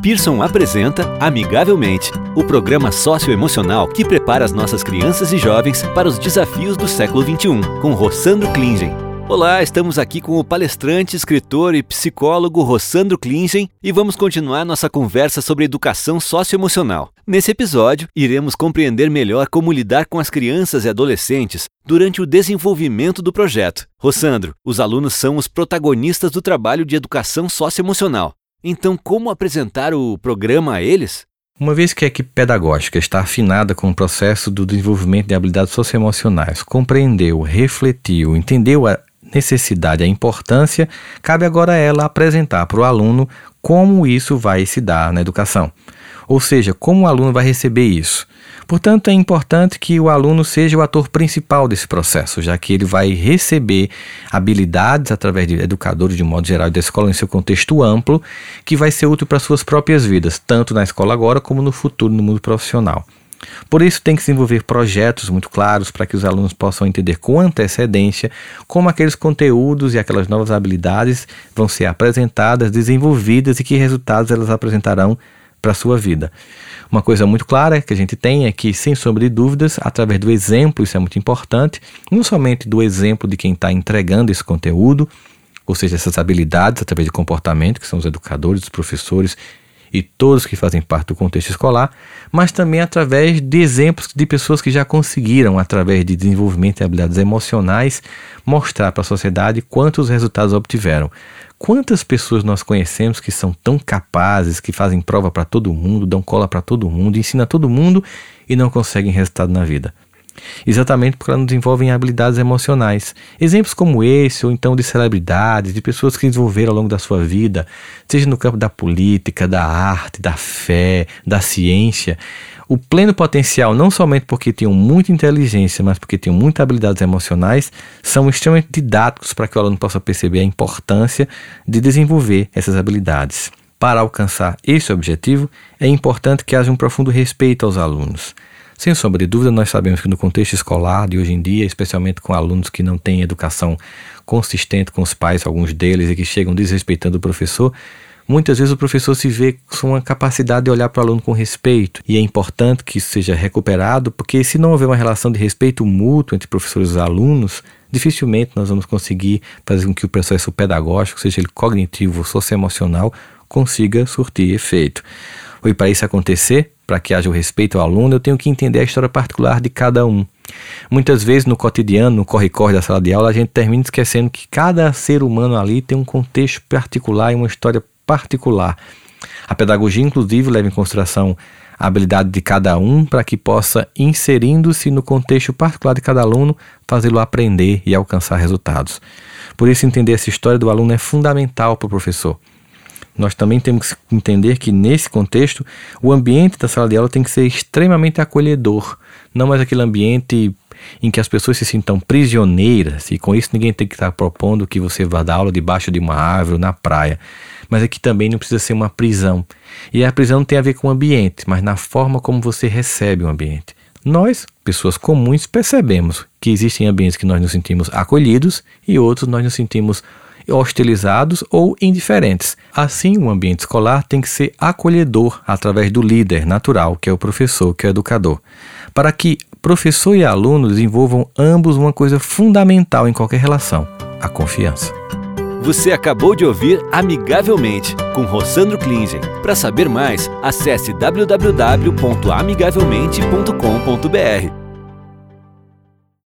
Pearson apresenta Amigavelmente, o programa socioemocional que prepara as nossas crianças e jovens para os desafios do século XXI, com Rossandro Klingen. Olá, estamos aqui com o palestrante, escritor e psicólogo Rossandro Klingen e vamos continuar nossa conversa sobre educação socioemocional. Nesse episódio, iremos compreender melhor como lidar com as crianças e adolescentes durante o desenvolvimento do projeto. Rossandro, os alunos são os protagonistas do trabalho de educação socioemocional. Então, como apresentar o programa a eles? Uma vez que a equipe pedagógica está afinada com o processo do desenvolvimento de habilidades socioemocionais, compreendeu, refletiu, entendeu a necessidade, a importância, cabe agora a ela apresentar para o aluno como isso vai se dar na educação. Ou seja, como o aluno vai receber isso. Portanto, é importante que o aluno seja o ator principal desse processo, já que ele vai receber habilidades através de educadores de modo geral da escola em seu contexto amplo, que vai ser útil para suas próprias vidas, tanto na escola agora como no futuro no mundo profissional. Por isso, tem que se desenvolver projetos muito claros para que os alunos possam entender com antecedência como aqueles conteúdos e aquelas novas habilidades vão ser apresentadas, desenvolvidas e que resultados elas apresentarão para a sua vida. Uma coisa muito clara que a gente tem é que, sem sombra de dúvidas, através do exemplo, isso é muito importante, não somente do exemplo de quem está entregando esse conteúdo, ou seja, essas habilidades através de comportamento, que são os educadores, os professores e todos que fazem parte do contexto escolar, mas também através de exemplos de pessoas que já conseguiram, através de desenvolvimento de habilidades emocionais, mostrar para a sociedade quantos resultados obtiveram. Quantas pessoas nós conhecemos que são tão capazes, que fazem prova para todo mundo, dão cola para todo mundo, ensinam todo mundo e não conseguem resultado na vida? Exatamente porque elas desenvolvem habilidades emocionais. Exemplos como esse, ou então de celebridades, de pessoas que desenvolveram ao longo da sua vida, seja no campo da política, da arte, da fé, da ciência, o pleno potencial, não somente porque tinham muita inteligência, mas porque tinham muitas habilidades emocionais, são extremamente didáticos para que o aluno possa perceber a importância de desenvolver essas habilidades. Para alcançar esse objetivo, é importante que haja um profundo respeito aos alunos. Sem sombra de dúvida, nós sabemos que no contexto escolar de hoje em dia, especialmente com alunos que não têm educação consistente com os pais, alguns deles, e que chegam desrespeitando o professor, Muitas vezes o professor se vê com uma capacidade de olhar para o aluno com respeito, e é importante que isso seja recuperado, porque se não houver uma relação de respeito mútuo entre professores e alunos, dificilmente nós vamos conseguir fazer com que o processo pedagógico, seja ele cognitivo ou socioemocional, consiga surtir efeito. E para isso acontecer, para que haja o respeito ao aluno, eu tenho que entender a história particular de cada um. Muitas vezes no cotidiano, no corre-corre da sala de aula, a gente termina esquecendo que cada ser humano ali tem um contexto particular e uma história particular. A pedagogia, inclusive, leva em consideração a habilidade de cada um para que possa, inserindo-se no contexto particular de cada aluno, fazê-lo aprender e alcançar resultados. Por isso, entender essa história do aluno é fundamental para o professor. Nós também temos que entender que, nesse contexto, o ambiente da sala de aula tem que ser extremamente acolhedor, não mais aquele ambiente em que as pessoas se sintam prisioneiras, e com isso ninguém tem que estar propondo que você vá dar aula debaixo de uma árvore na praia mas aqui também não precisa ser uma prisão. E a prisão tem a ver com o ambiente, mas na forma como você recebe o ambiente. Nós, pessoas comuns, percebemos que existem ambientes que nós nos sentimos acolhidos e outros nós nos sentimos hostilizados ou indiferentes. Assim, o ambiente escolar tem que ser acolhedor através do líder natural, que é o professor, que é o educador, para que professor e aluno desenvolvam ambos uma coisa fundamental em qualquer relação: a confiança. Você acabou de ouvir Amigavelmente com Rossandro Klingen. Para saber mais, acesse www.amigavelmente.com.br.